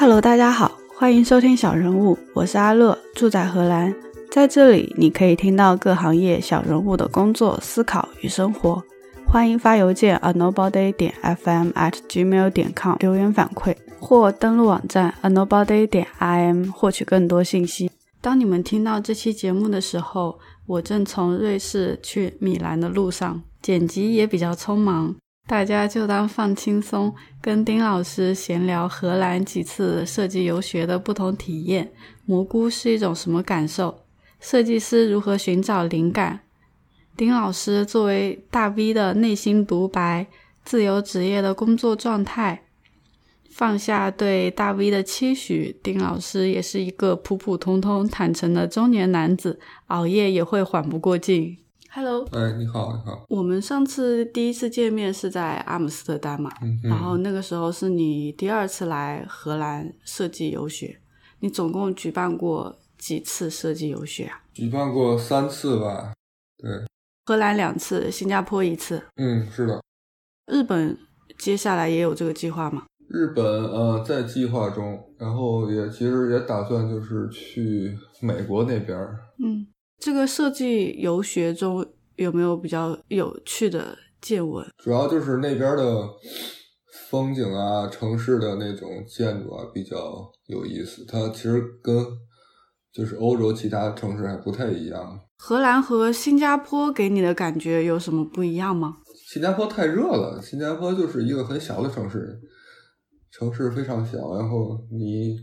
Hello，大家好，欢迎收听小人物，我是阿乐，住在荷兰，在这里你可以听到各行业小人物的工作、思考与生活。欢迎发邮件 a nobody 点 fm at gmail 点 com 留言反馈，或登录网站 a nobody 点 im 获取更多信息。当你们听到这期节目的时候，我正从瑞士去米兰的路上，剪辑也比较匆忙，大家就当放轻松，跟丁老师闲聊荷兰几次设计游学的不同体验。蘑菇是一种什么感受？设计师如何寻找灵感？丁老师作为大 V 的内心独白，自由职业的工作状态，放下对大 V 的期许。丁老师也是一个普普通通、坦诚的中年男子，熬夜也会缓不过劲。Hello，哎，你好，你好。我们上次第一次见面是在阿姆斯特丹嘛，嗯然后那个时候是你第二次来荷兰设计游学。你总共举办过几次设计游学啊？举办过三次吧？对，荷兰两次，新加坡一次。嗯，是的。日本接下来也有这个计划吗？日本呃在计划中，然后也其实也打算就是去美国那边。嗯，这个设计游学中有没有比较有趣的见闻？主要就是那边的风景啊，城市的那种建筑啊比较有意思。它其实跟就是欧洲其他城市还不太一样。荷兰和新加坡给你的感觉有什么不一样吗？新加坡太热了，新加坡就是一个很小的城市，城市非常小，然后你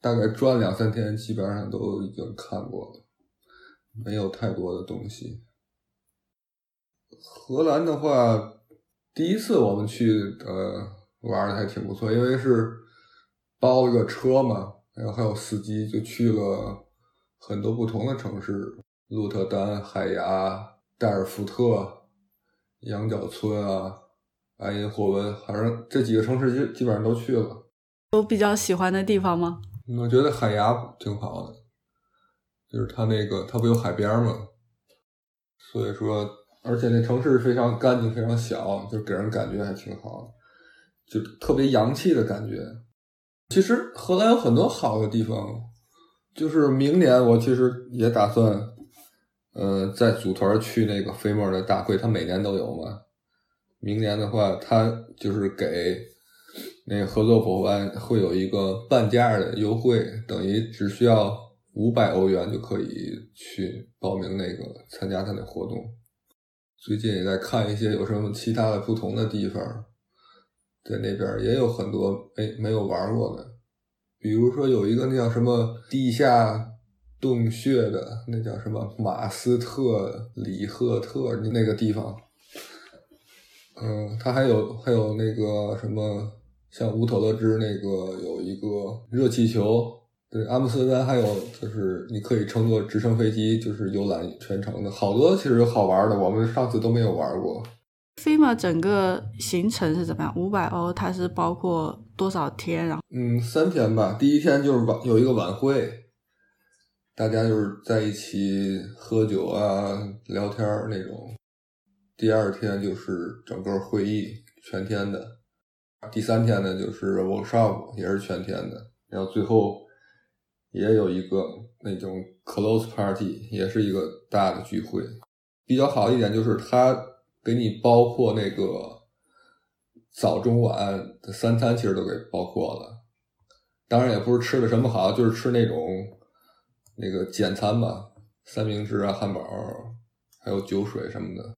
大概转两三天，基本上都已经看过了，没有太多的东西。荷兰的话，第一次我们去呃玩的还挺不错，因为是包了个车嘛，然后还有司机，就去了很多不同的城市，鹿特丹、海牙、代尔福特。羊角村啊，埃因霍温，反正这几个城市基基本上都去了。有比较喜欢的地方吗？我觉得海牙挺好的，就是它那个它不有海边嘛，所以说，而且那城市非常干净，非常小，就给人感觉还挺好，就特别洋气的感觉。其实荷兰有很多好的地方，就是明年我其实也打算。呃，再组团去那个飞沫的大会，他每年都有嘛。明年的话，他就是给那个合作伙伴会有一个半价的优惠，等于只需要五百欧元就可以去报名那个参加他那活动。最近也在看一些有什么其他的不同的地方，在那边也有很多没没有玩过的，比如说有一个那叫什么地下。洞穴的那叫什么马斯特里赫特那个地方，嗯，它还有还有那个什么像乌特勒支那个有一个热气球，对，阿姆斯特丹还有就是你可以乘坐直升飞机，就是游览全程的，好多其实好玩的，我们上次都没有玩过。飞马整个行程是怎么样？五百欧，它是包括多少天？然后嗯，三天吧，第一天就是晚有一个晚会。大家就是在一起喝酒啊、聊天那种。第二天就是整个会议全天的，第三天呢就是 workshop 也是全天的，然后最后也有一个那种 close party，也是一个大的聚会。比较好一点就是他给你包括那个早中晚的三餐，其实都给包括了。当然也不是吃的什么好，就是吃那种。那个简餐吧，三明治啊、汉堡，还有酒水什么的，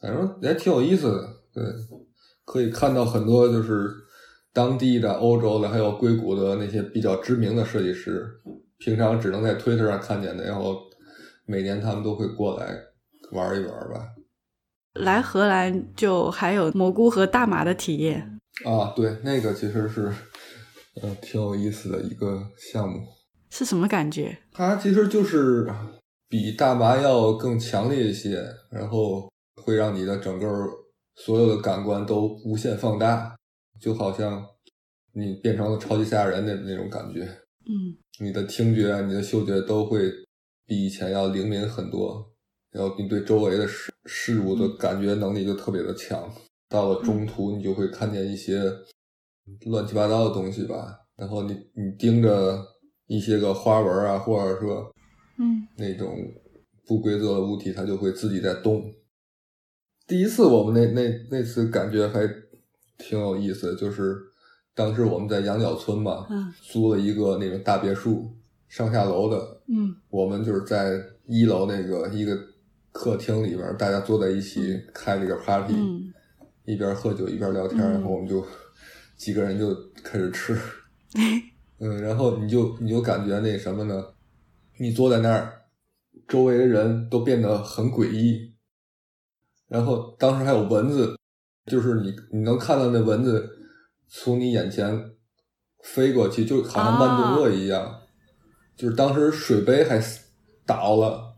反正也挺有意思的。对，可以看到很多就是当地的、欧洲的，还有硅谷的那些比较知名的设计师，平常只能在推特上看见的，然后每年他们都会过来玩一玩吧。来荷兰就还有蘑菇和大麻的体验啊，对，那个其实是嗯挺有意思的一个项目。是什么感觉？它其实就是比大麻要更强烈一些，然后会让你的整个所有的感官都无限放大，就好像你变成了超级赛亚人的那种感觉。嗯，你的听觉、你的嗅觉都会比以前要灵敏很多，然后你对周围的事事物的感觉能力就特别的强。到了中途，你就会看见一些乱七八糟的东西吧。然后你你盯着一些个花纹啊，或者说嗯那种不规则的物体，它就会自己在动。第一次我们那那那次感觉还挺有意思，就是当时我们在羊角村嘛，嗯。租了一个那种大别墅，上下楼的，嗯。我们就是在一楼那个一个客厅里边，大家坐在一起开了一个 party，、嗯。一边喝酒一边聊天，嗯然后我们就几个人就开始吃，嗯，然后你就你就感觉那什么呢？你坐在那儿，周围的人都变得很诡异，然后当时还有蚊子，就是你你能看到那蚊子从你眼前飞过去，就好像慢动作一样。就是当时水杯还倒了，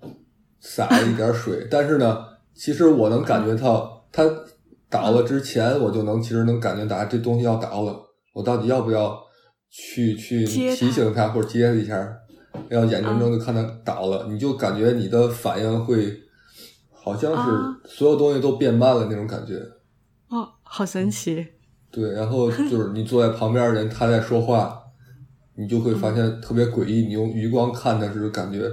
洒了一点水，但是呢，其实我能感觉到它倒了之前，我就能其实能感觉到这东西要倒了，我到底要不要去去提醒它或者接它一下？然后眼睁睁就看它倒了，你就感觉你的反应会好像啊是所有东西都变慢了那种感觉。哦，好神奇。对，然后就是你坐在旁边的人，他在说话，你就会发现特别诡异。你用余光看的时，感觉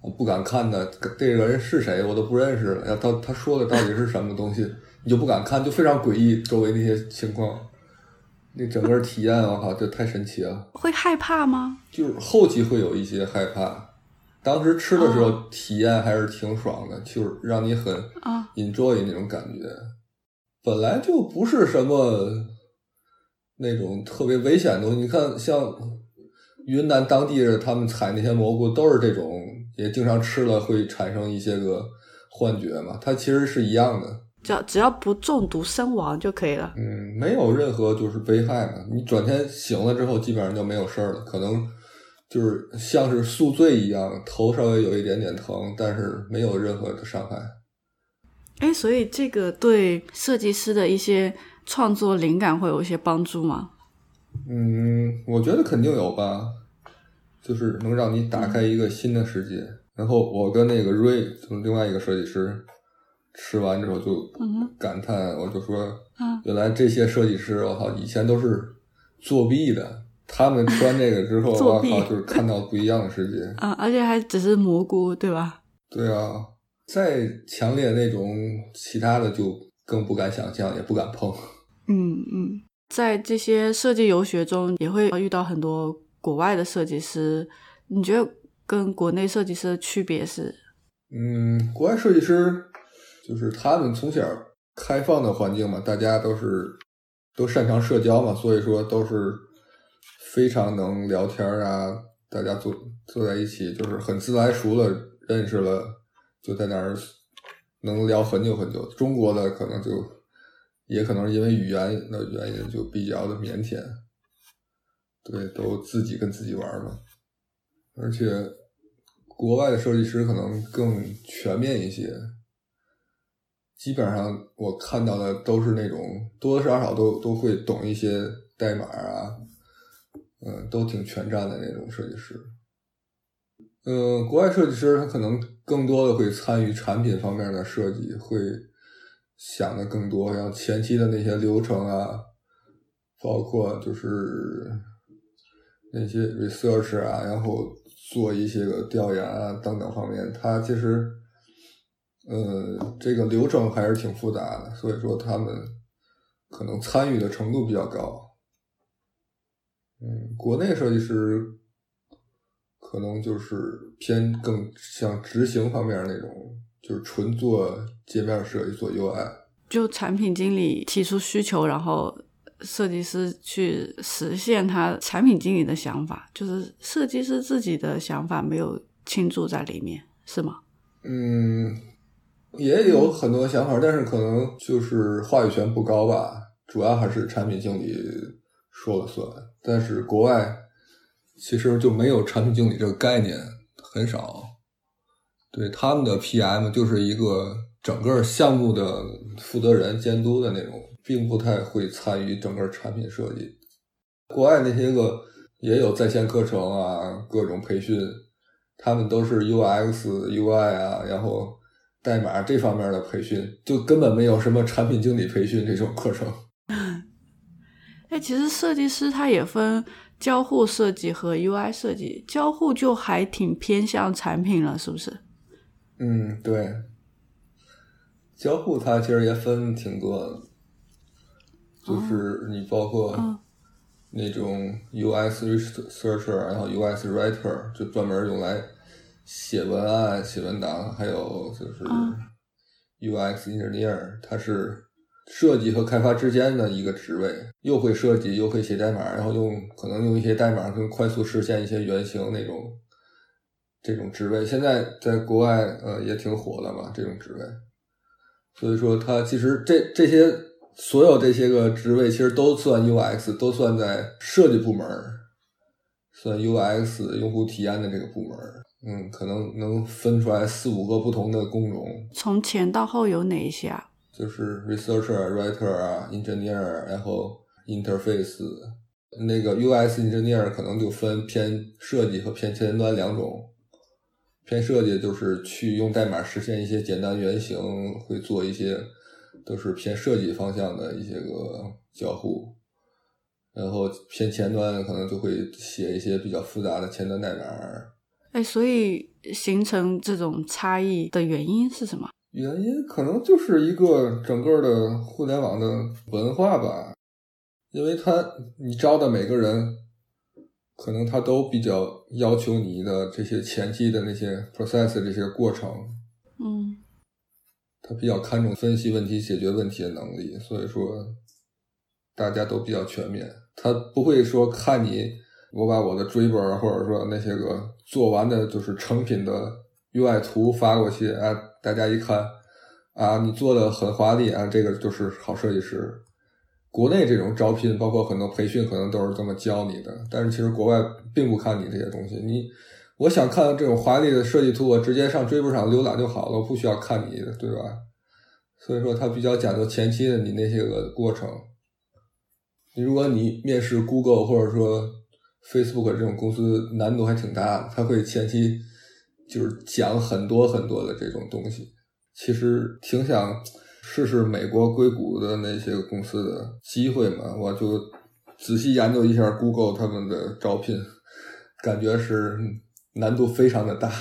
我不敢看他，这个人是谁，我都不认识了。然后他他说的到底是什么东西，你就不敢看，就非常诡异。周围那些情况，那整个体验，我靠，这太神奇了。会害怕吗？就是后期会有一些害怕，当时吃的时候体验还是挺爽的，就是让你很啊 enjoy 那种感觉。本来就不是什么那种特别危险的东西，你看像云南当地人他们采那些蘑菇都是这种，也经常吃了会产生一些个幻觉嘛，它其实是一样的。只要只要不中毒身亡就可以了。嗯，没有任何就是危害嘛。你转天醒了之后，基本上就没有事儿了，可能就是像是宿醉一样，头稍微有一点点疼，但是没有任何的伤害。哎，所以这个对设计师的一些创作灵感会有一些帮助吗？嗯，我觉得肯定有吧，就是能让你打开一个新的世界。然后我跟那个瑞，就是另外一个设计师，吃完之后就嗯感叹，我就说，嗯原来这些设计师，我靠，以前都是作弊的。他们穿这个之后，我靠，就是看到不一样的世界。啊，而且还只是蘑菇，对吧？对啊，再强烈那种其他的就更不敢想象，也不敢碰。嗯嗯，在这些设计游学中，也会遇到很多国外的设计师。你觉得跟国内设计师的区别是？嗯，国外设计师就是他们从小开放的环境嘛，大家都是都擅长社交嘛，所以说都是非常能聊天啊，大家坐坐在一起就是很自来熟了，认识了就在那儿能聊很久很久。中国的可能就也可能是因为语言的原因就比较的腼腆，对，都自己跟自己玩嘛，而且。国外的设计师可能更全面一些，基本上我看到的都是那种多多少少都都会懂一些代码啊，嗯，都挺全站的那种设计师。嗯，国外设计师他可能更多的会参与产品方面的设计，会想的更多，像前期的那些流程啊，包括就是那些 research 啊，然后。做一些个调研啊等等方面，它其实，呃，这个流程还是挺复杂的，所以说他们可能参与的程度比较高。嗯，国内设计师可能就是偏更像执行方面那种，就是纯做界面设计、做 UI。就产品经理提出需求，然后。设计师去实现他产品经理的想法，就是设计师自己的想法没有倾注在里面，是吗？嗯，也有很多想法，但是可能就是话语权不高吧，主要还是产品经理说了算。但是国外其实就没有产品经理这个概念，很少。对他们的 PM 就是一个整个项目的负责人、监督的那种。并不太会参与整个产品设计。国外那些个也有在线课程啊，各种培训，他们都是 UX、UI 啊，然后代码这方面的培训，就根本没有什么产品经理培训这种课程。哎，其实设计师他也分交互设计和 UI 设计，交互就还挺偏向产品了，是不是？嗯，对。交互它其实也分挺多的，就是你包括那种 UX researcher，然后 UX writer，就专门用来写文案、写文档，还有就是 UX engineer，它是设计和开发之间的一个职位，又会设计又会写代码，然后用可能用一些代码更快速实现一些原型那种这种职位，现在在国外呃也挺火的嘛，这种职位。所以说，它其实这这些所有这些个职位，其实都算 UX，都算在设计部门算 UX 用户体验的这个部门嗯，可能能分出来四五个不同的工种。从前到后有哪一些啊？就是 researcher、writer 啊，engineer，然后 interface。那个 UX engineer 可能就分偏设计和偏前端两种。偏设计就是去用代码实现一些简单原型，会做一些都是偏设计方向的一些个交互，然后偏前端可能就会写一些比较复杂的前端代码。哎，所以形成这种差异的原因是什么？原因可能就是一个整个的互联网的文化吧，因为他你招的每个人。可能他都比较要求你的这些前期的那些 process 这些过程，嗯，他比较看重分析问题、解决问题的能力，所以说大家都比较全面。他不会说看你我把我的追本或者说那些个做完的就是成品的 UI 图发过去啊，大家一看啊，你做的很华丽啊，这个就是好设计师。国内这种招聘，包括很多培训，可能都是这么教你的。但是其实国外并不看你这些东西。你，我想看这种华丽的设计图，我直接上追不上浏览就好了，我不需要看你的，对吧？所以说，他比较讲究前期的你那些个过程。你如果你面试 Google 或者说 Facebook 这种公司，难度还挺大的，他会前期就是讲很多很多的这种东西。其实挺想。试试美国硅谷的那些公司的机会嘛？我就仔细研究一下 Google 他们的招聘，感觉是难度非常的大。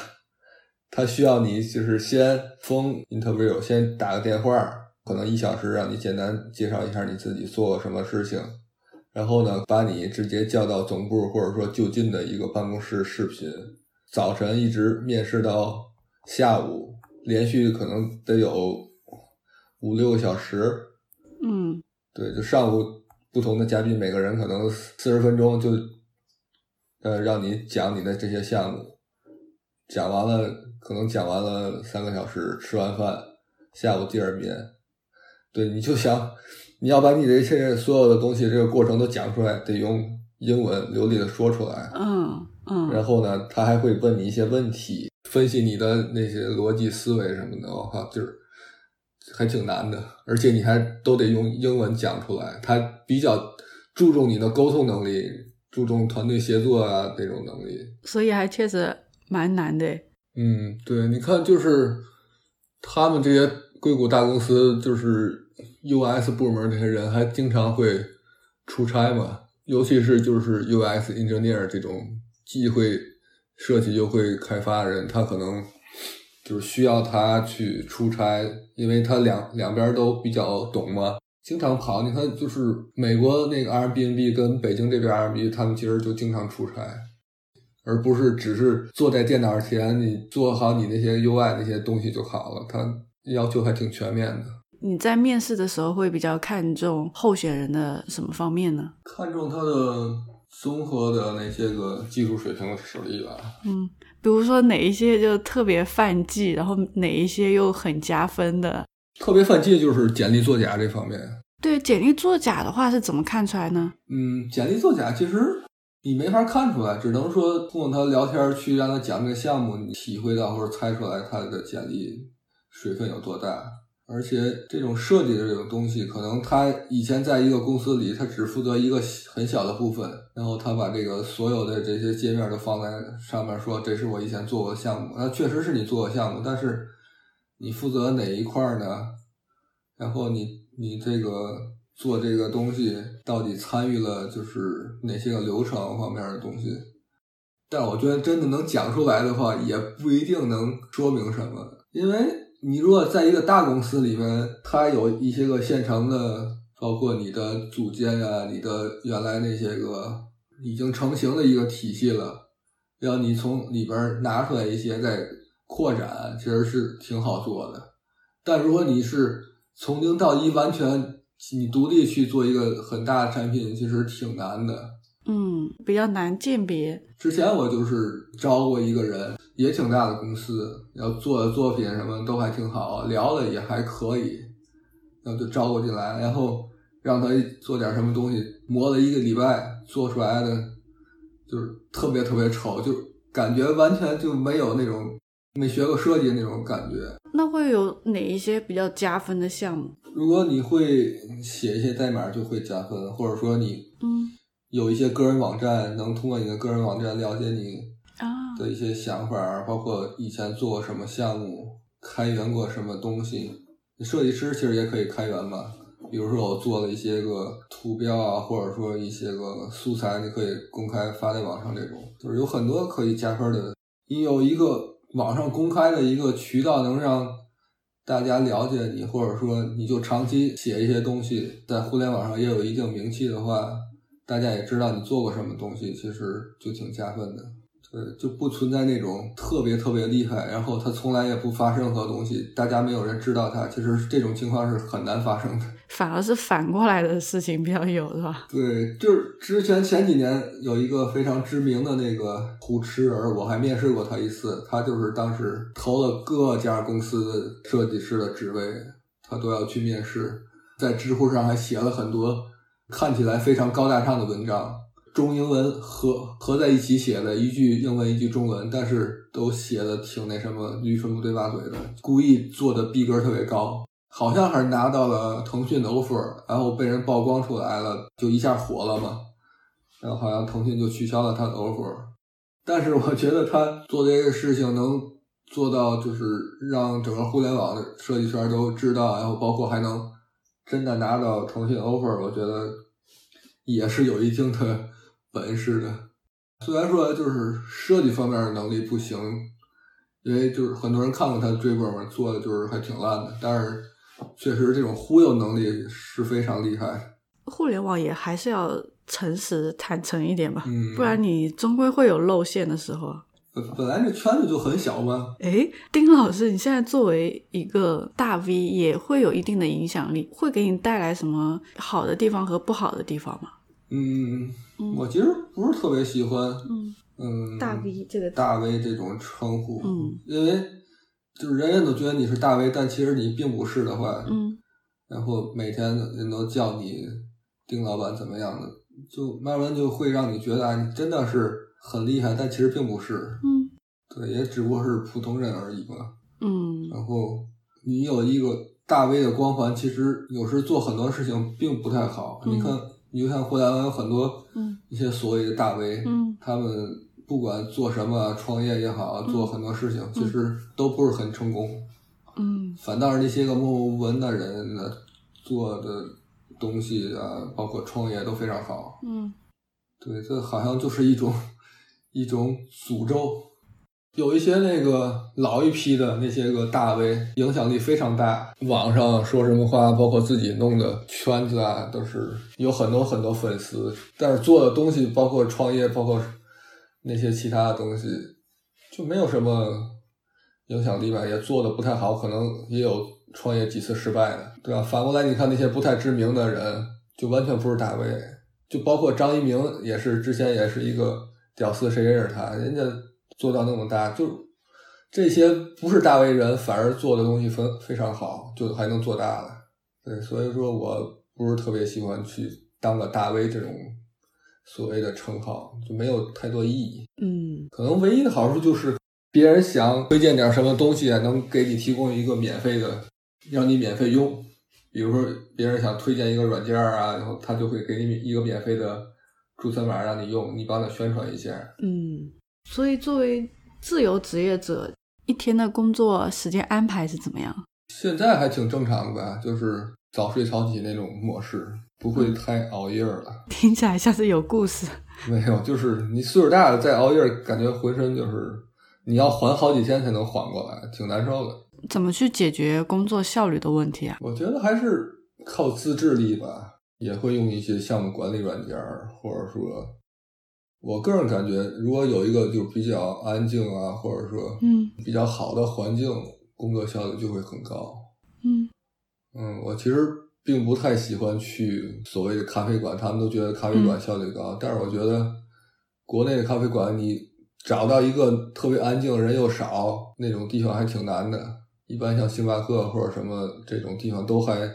他需要你就是先封 interview，先打个电话，可能一小时，让你简单介绍一下你自己做什么事情，然后呢，把你直接叫到总部或者说就近的一个办公室视频，早晨一直面试到下午，连续可能得有。五六个小时，嗯，对，就上午不同的嘉宾，每个人可能四十分钟就，呃，让你讲你的这些项目，讲完了，可能讲完了三个小时，吃完饭，下午第二遍，对，你就想你要把你的这些所有的东西这个过程都讲出来，得用英文流利的说出来，嗯嗯，然后呢，他还会问你一些问题，分析你的那些逻辑思维什么的，哈，就是。还挺难的，而且你还都得用英文讲出来。他比较注重你的沟通能力，注重团队协作啊这种能力。所以还确实蛮难的。嗯，对，你看，就是他们这些硅谷大公司，就是 US 部门这些人，还经常会出差嘛。尤其是就是 US engineer 这种既会设计又会开发人，他可能。就是需要他去出差，因为他两两边都比较懂嘛，经常跑。你看，就是美国那个 Airbnb 跟北京这边 Airbnb，他们其实就经常出差，而不是只是坐在电脑前，你做好你那些 UI 那些东西就好了。他要求还挺全面的。你在面试的时候会比较看重候选人的什么方面呢？看重他的综合的那些个技术水平的实力吧。嗯。比如说哪一些就特别犯忌，然后哪一些又很加分的？特别犯忌就是简历作假这方面。对，简历作假的话是怎么看出来呢？嗯，简历作假其实你没法看出来，只能说通过他聊天去让他讲这个项目，你体会到或者猜出来他的简历水分有多大。而且这种设计的这种东西，可能他以前在一个公司里，他只负责一个很小的部分，然后他把这个所有的这些界面都放在上面，说这是我以前做过的项目。那确实是你做过项目，但是你负责哪一块呢？然后你你这个做这个东西到底参与了就是哪些个流程方面的东西。但我觉得真的能讲出来的话，也不一定能说明什么，因为你如果在一个大公司里面，它有一些个现成的，包括你的组件呀、你的原来那些个已经成型的一个体系了，要你从里边拿出来一些再扩展，其实是挺好做的。但如果你是从零到一完全你独立去做一个很大的产品，其实挺难的。嗯，比较难鉴别。之前我就是招过一个人，也挺大的公司，要做的作品什么都还挺好，聊的也还可以，然后就招过进来，然后让他做点什么东西，磨了一个礼拜，做出来的就是特别特别丑，就感觉完全就没有那种没学过设计那种感觉。那会有哪一些比较加分的项目？如果你会写一些代码，就会加分，或者说你嗯有一些个人网站，能通过你的个人网站了解你啊，的一些想法，包括以前做过什么项目，开源过什么东西。设计师其实也可以开源嘛，比如说我做了一些个图标啊，或者说一些个素材，你可以公开发在网上，这种就是有很多可以加分的。你有一个网上公开的一个渠道，能让大家了解你，或者说你就长期写一些东西，在互联网上也有一定名气的话，大家也知道你做过什么东西，其实就挺加分的。对，就不存在那种特别特别厉害，然后他从来也不发任何东西，大家没有人知道他。其实这种情况是很难发生的。反而是反过来的事情比较有，是吧？对，就是之前前几年有一个非常知名的那个胡吃人，我还面试过他一次。他就是当时投了各家公司的设计师的职位，他都要去面试，在知乎上还写了很多看起来非常高大上的文章，中英文合合在一起写的，一句英文一句中文，但是都写的挺那什么，驴唇不对马嘴的，故意做的逼格特别高。好像还是拿到了腾讯的 offer，然后被人曝光出来了，就一下火了嘛。然后好像腾讯就取消了他的 offer。但是我觉得他做这个事情能做到，就是让整个互联网的设计圈都知道，然后包括还能真的拿到腾讯 offer，我觉得也是有一定的本事的。虽然说就是设计方面的能力不行，因为就是很多人看过他的追本嘛，做的就是还挺烂的，但是。确实，这种忽悠能力是非常厉害。互联网也还是要诚实坦诚一点吧，嗯，不然你终归会有露馅的时候。本本来这圈子就很小嘛。哎，丁老师，你现在作为一个大 V，也会有一定的影响力，会给你带来什么好的地方和不好的地方吗？嗯，我其实不是特别喜欢，嗯嗯，大 V 这个大 V 这种称呼，嗯，因为。就是人人都觉得你是大 V，但其实你并不是的话，嗯，然后每天人都叫你丁老板怎么样的，就慢慢就会让你觉得啊，你真的是很厉害，但其实并不是，嗯，对，也只不过是普通人而已吧，嗯，然后你有一个大 V 的光环，其实有时做很多事情并不太好。嗯、你看，你就像互联网有很多，嗯，一些所谓的大 V，嗯，他们。不管做什么，创业也好，做很多事情，其实都不是很成功。嗯，反倒是那些个默默无闻的人呢，做的东西啊，包括创业都非常好。嗯，对，这好像就是一种一种诅咒。有一些那个老一批的那些个大 V，影响力非常大，网上说什么话，包括自己弄的圈子啊，都是有很多很多粉丝。但是做的东西，包括创业，包括。那些其他的东西就没有什么影响力吧，也做的不太好，可能也有创业几次失败的，对吧？反过来你看那些不太知名的人，就完全不是大 V，就包括张一鸣也是之前也是一个屌丝，谁认识他？人家做到那么大，就这些不是大 V 人，反而做的东西非非常好，就还能做大了。对，所以说我不是特别喜欢去当个大 V 这种。所谓的称号就没有太多意义。嗯，可能唯一的好处就是别人想推荐点什么东西，能给你提供一个免费的，让你免费用。比如说别人想推荐一个软件啊，然后他就会给你一个免费的注册码让你用，你帮他宣传一下。嗯，所以作为自由职业者，一天的工作时间安排是怎么样？现在还挺正常的吧，就是早睡早起那种模式，不会太熬夜了。听起来像是有故事。没有，就是你岁数大了再熬夜，感觉浑身就是你要缓好几天才能缓过来，挺难受的。怎么去解决工作效率的问题啊？我觉得还是靠自制力吧，也会用一些项目管理软件，或者说，我个人感觉，如果有一个就比较安静啊，或者说嗯比较好的环境，工作效率就会很高。嗯嗯，我其实并不太喜欢去所谓的咖啡馆，他们都觉得咖啡馆效率高，但是我觉得国内的咖啡馆，你找到一个特别安静、人又少那种地方还挺难的。一般像星巴克或者什么这种地方都还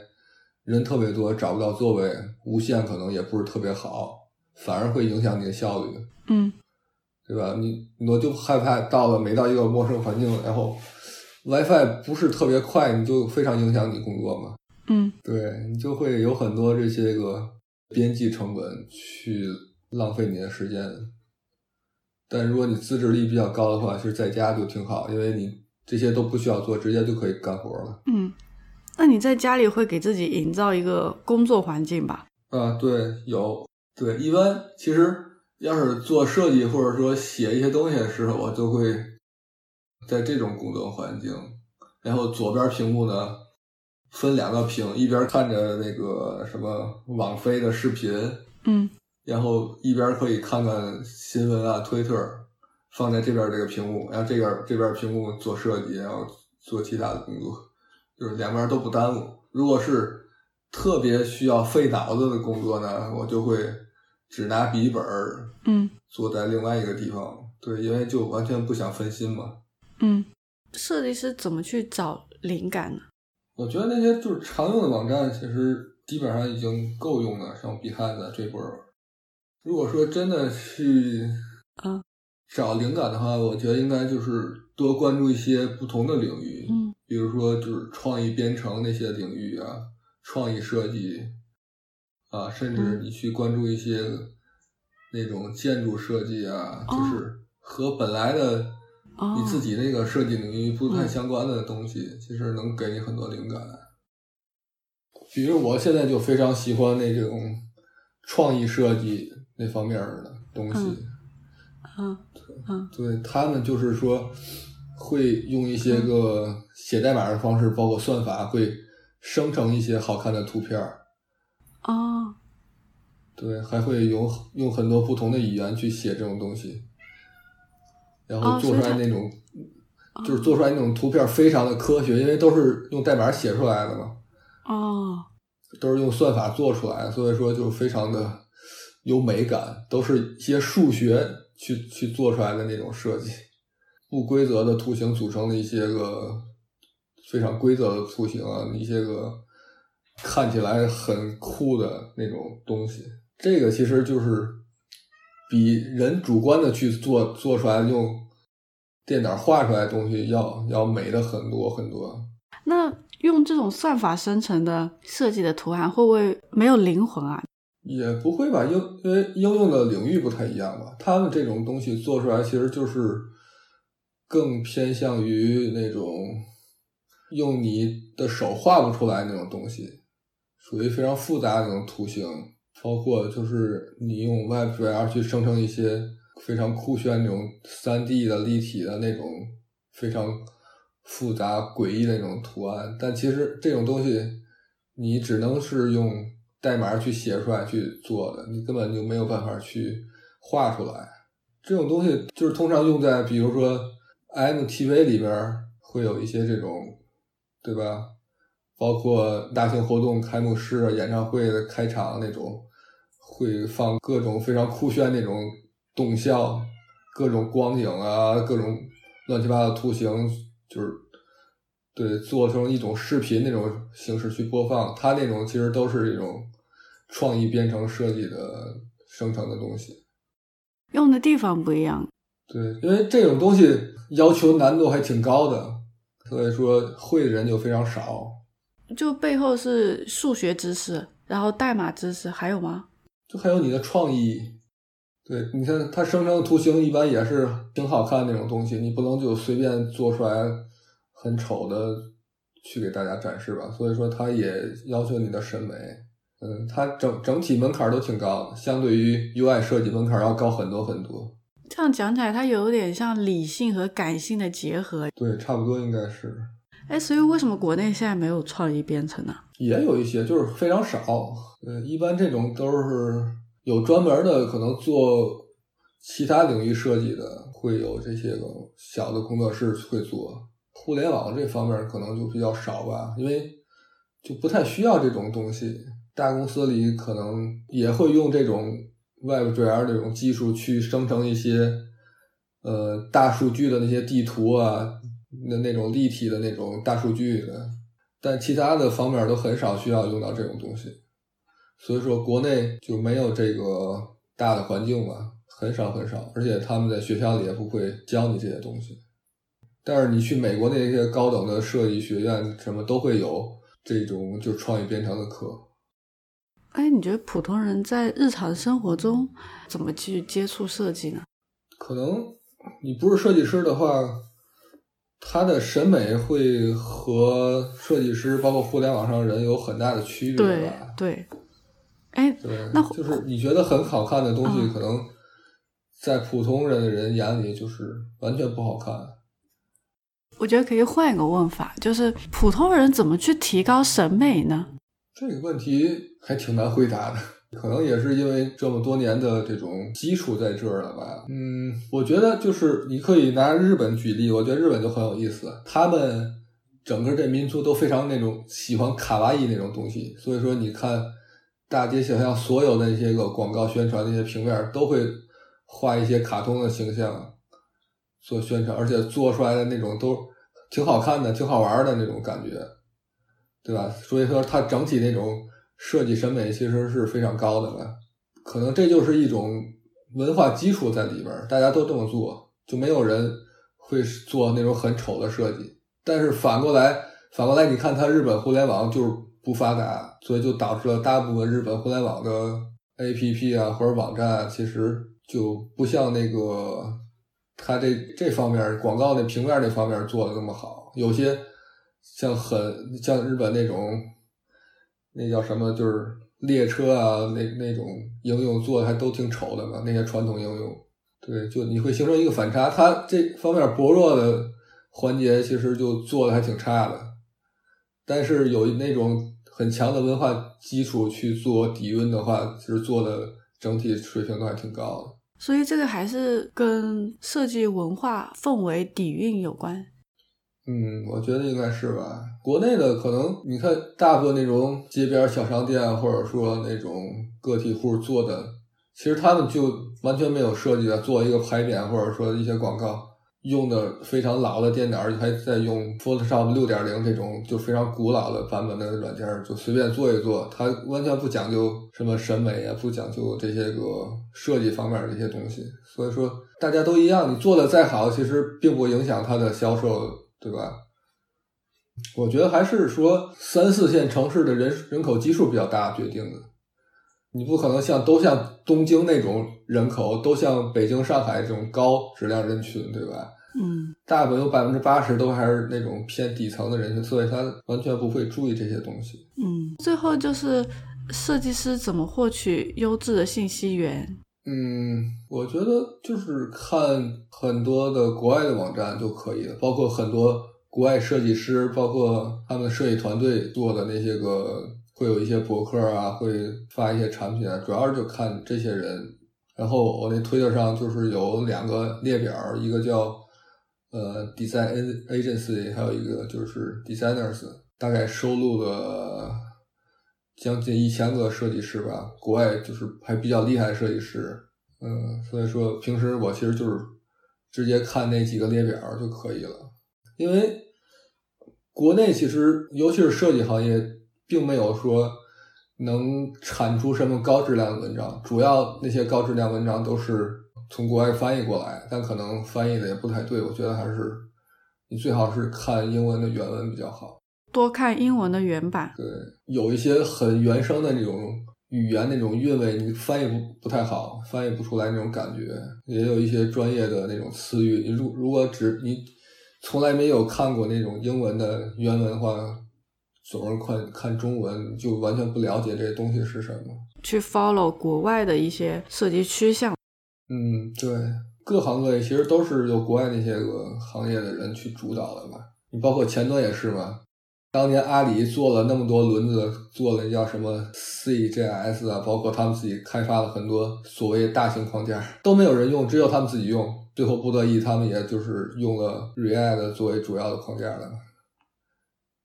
人特别多，找不到座位，无线可能也不是特别好，反而会影响你的效率，嗯对吧？你我就害怕到了每到一个陌生环境，然后 WiFi 不是特别快，你就非常影响你工作嘛。嗯对你就会有很多这些个边际成本去浪费你的时间。但如果你自制力比较高的话，其实在家就挺好，因为你这些都不需要做，直接就可以干活了。嗯，那你在家里会给自己营造一个工作环境吧？啊，对，有对，一般其实要是做设计或者说写一些东西的时候，我就会在这种工作环境，然后左边屏幕呢分两个屏，一边看着那个什么网飞的视频，嗯然后一边可以看看新闻啊、推特，放在这边这个屏幕，然后这边这边屏幕做设计，然后做其他的工作，就是两边都不耽误。如果是特别需要费脑子的工作呢，我就会只拿笔记本儿嗯坐在另外一个地方，对，因为就完全不想分心嘛。嗯，设计师怎么去找灵感呢？我觉得那些就是常用的网站，其实基本上已经够用了，像 Behance 这波。如果说真的去啊找灵感的话，我觉得应该就是多关注一些不同的领域，嗯比如说就是创意编程那些领域啊，创意设计啊，甚至嗯。你去关注一些那种建筑设计啊，哦。就是和本来的哦。你自己那个设计领域不太嗯。相关的东西，其实能给你很多灵感。比如我现在就非常喜欢那种创意设计那方面的东西。嗯。嗯。对他们就是说会用一些个写代码的方式，包括算法，会生成一些好看的图片儿。哦。对，还会有用很多不同的语言去写这种东西，然后做出来那种，就是做出来那种图片非常的科学，因为都是用代码写出来的嘛，哦。都是用算法做出来，所以说就非常的有美感，都是一些数学去去做出来的那种设计，不规则的图形组成的一些个非常规则的图形啊，一些个看起来很酷的那种东西。这个其实就是比人主观的去做做出来用电脑画出来的东西要要美的很多很多。那用这种算法生成的设计的图案，会不会没有灵魂啊？也不会吧，应因为应用的领域不太一样吧。他们这种东西做出来，其实就是更偏向于那种用你的手画不出来那种东西，属于非常复杂的那种图形，包括就是你用 WebGL 去生成一些非常酷炫那种三 D 的立体的那种非常复杂诡异的那种图案，但其实这种东西你只能是用代码去写出来去做的，你根本就没有办法去画出来。这种东西就是通常用在比如说 MTV 里边会有一些这种，对吧？包括大型活动开幕式、演唱会的开场那种，会放各种非常酷炫那种动效，各种光影啊，各种乱七八糟图形，就是对做成一种视频那种形式去播放。它那种其实都是一种创意编程设计的生成的东西。用的地方不一样。对，因为这种东西要求难度还挺高的，所以说会的人就非常少。就背后是数学知识，然后代码知识，还有吗？就还有你的创意，对，你看它生成的图形一般也是挺好看那种东西，你不能就随便做出来很丑的去给大家展示吧。所以说，它也要求你的审美。嗯，它整整体门槛都挺高的，相对于 UI 设计门槛要高很多很多。这样讲起来，它有点像理性和感性的结合。对，差不多应该是。哎，所以为什么国内现在没有创意编程呢？也有一些，就是非常少。呃，一般这种都是有专门的，可能做其他领域设计的，会有这些个小的工作室会做。互联网这方面可能就比较少吧，因为就不太需要这种东西。大公司里可能也会用这种 WebGL 这种技术去生成一些呃大数据的那些地图啊，那那种立体的那种大数据的，但其他的方面都很少需要用到这种东西。所以说，国内就没有这个大的环境吧，很少很少，而且他们在学校里也不会教你这些东西。但是你去美国那些高等的设计学院，什么都会有这种就创意编程的课。哎，你觉得普通人在日常生活中怎么去接触设计呢？可能你不是设计师的话，他的审美会和设计师，包括互联网上人有很大的区别吧？对，哎，对，那就是你觉得很好看的东西，可能在普通人的人眼里就是完全不好看。我觉得可以换一个问法，就是普通人怎么去提高审美呢？这个问题还挺难回答的，可能也是因为这么多年的这种基础在这儿了吧。嗯，我觉得就是你可以拿日本举例，我觉得日本就很有意思，他们整个这民族都非常那种喜欢卡哇伊那种东西，所以说你看大街小巷所有的那些个广告宣传那些平面都会画一些卡通的形象做宣传，而且做出来的那种都挺好看的、挺好玩的那种感觉。对吧？所以说，它整体那种设计审美其实是非常高的了？可能这就是一种文化基础在里边大家都这么做，就没有人会做那种很丑的设计。但是反过来，反过来，你看它日本互联网就是不发达，所以就导致了大部分日本互联网的 APP 啊或者网站，其实就不像那个它这这方面广告那平面那方面做的那么好，有些。像很像日本那种，那叫什么？就是列车啊，那那种应用做的还都挺丑的嘛。那些传统应用，对，就你会形成一个反差。它这方面薄弱的环节，其实就做的还挺差的。但是有那种很强的文化基础去做底蕴的话，其实做的整体水平都还挺高的。所以这个还是跟设计文化氛围底蕴有关。嗯，我觉得应该是吧。国内的可能你看，大部分那种街边小商店，或者说那种个体户做的，其实他们就完全没有设计的做一个牌匾，或者说一些广告，用的非常老的电脑，还在用 Photoshop 六点零这种就非常古老的版本的软件，就随便做一做，它完全不讲究什么审美啊，不讲究这些个设计方面的一些东西。所以说，大家都一样，你做的再好，其实并不影响它的销售。对吧？我觉得还是说三四线城市的人人口基数比较大决定的。你不可能像都像东京那种人口，都像北京、上海这种高质量人群，对吧？嗯，大部分有百分之八十都还是那种偏底层的人群，所以他完全不会注意这些东西。嗯，最后就是设计师怎么获取优质的信息源？嗯，我觉得就是看很多的国外的网站就可以了，包括很多国外设计师，包括他们设计团队做的那些个，会有一些博客啊，会发一些产品啊，主要就看这些人。然后我那推特上就是有两个列表，一个叫呃 Design Agency，还有一个就是 Designers，大概收录了。将近一千个设计师吧，国外就是还比较厉害的设计师，嗯，所以说平时我其实就是直接看那几个列表就可以了，因为国内其实尤其是设计行业，并没有说能产出什么高质量的文章，主要那些高质量文章都是从国外翻译过来，但可能翻译的也不太对，我觉得还是你最好是看英文的原文比较好。多看英文的原版，对，有一些很原生的那种语言那种韵味，你翻译不不太好，翻译不出来那种感觉。也有一些专业的那种词语，你如如果只你从来没有看过那种英文的原文的话，总是看看中文，就完全不了解这些东西是什么。去 follow 国外的一些设计趋向。嗯，对，各行各业其实都是由国外那些个行业的人去主导的吧。你包括前端也是嘛。当年阿里做了那么多轮子，做了叫什么 CJS 啊，包括他们自己开发了很多所谓大型框架，都没有人用，只有他们自己用。最后不得已，他们也就是用了 React 作为主要的框架了。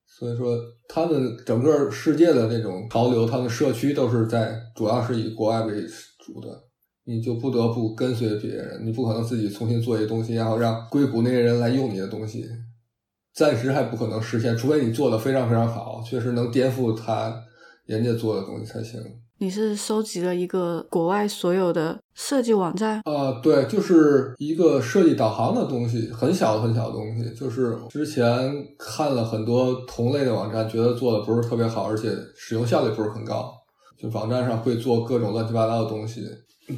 所以说，他们整个世界的那种潮流，他们社区都是在主要是以国外为主的，你就不得不跟随别人，你不可能自己重新做一些东西，然后让硅谷那些人来用你的东西。暂时还不可能实现，除非你做的非常非常好，确实能颠覆他人家做的东西才行。你是收集了一个国外所有的设计网站？啊，对，就是一个设计导航的东西，很小很小的东西。就是之前看了很多同类的网站，觉得做的不是特别好，而且使用效率不是很高。就网站上会做各种乱七八糟的东西，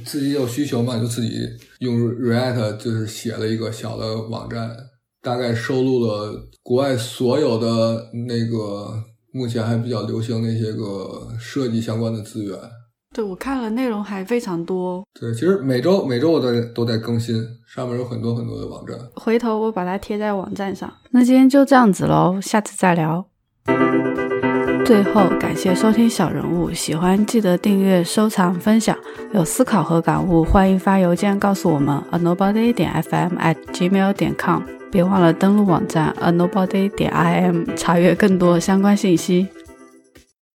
自己有需求嘛，就自己用 React 就是写了一个小的网站。大概收录了国外所有的那个目前还比较流行那些个设计相关的资源。对，我看了内容还非常多。对，其实每周每周我都都在更新，上面有很多很多的网站。回头我把它贴在网站上。那今天就这样子喽，下次再聊。最后，感谢收听小人物，喜欢记得订阅、收藏、分享。有思考和感悟，欢迎发邮件告诉我们：a nobody 点 fm at gmail 点 com。别忘了登录网站 a nobody 点 im 查阅更多相关信息。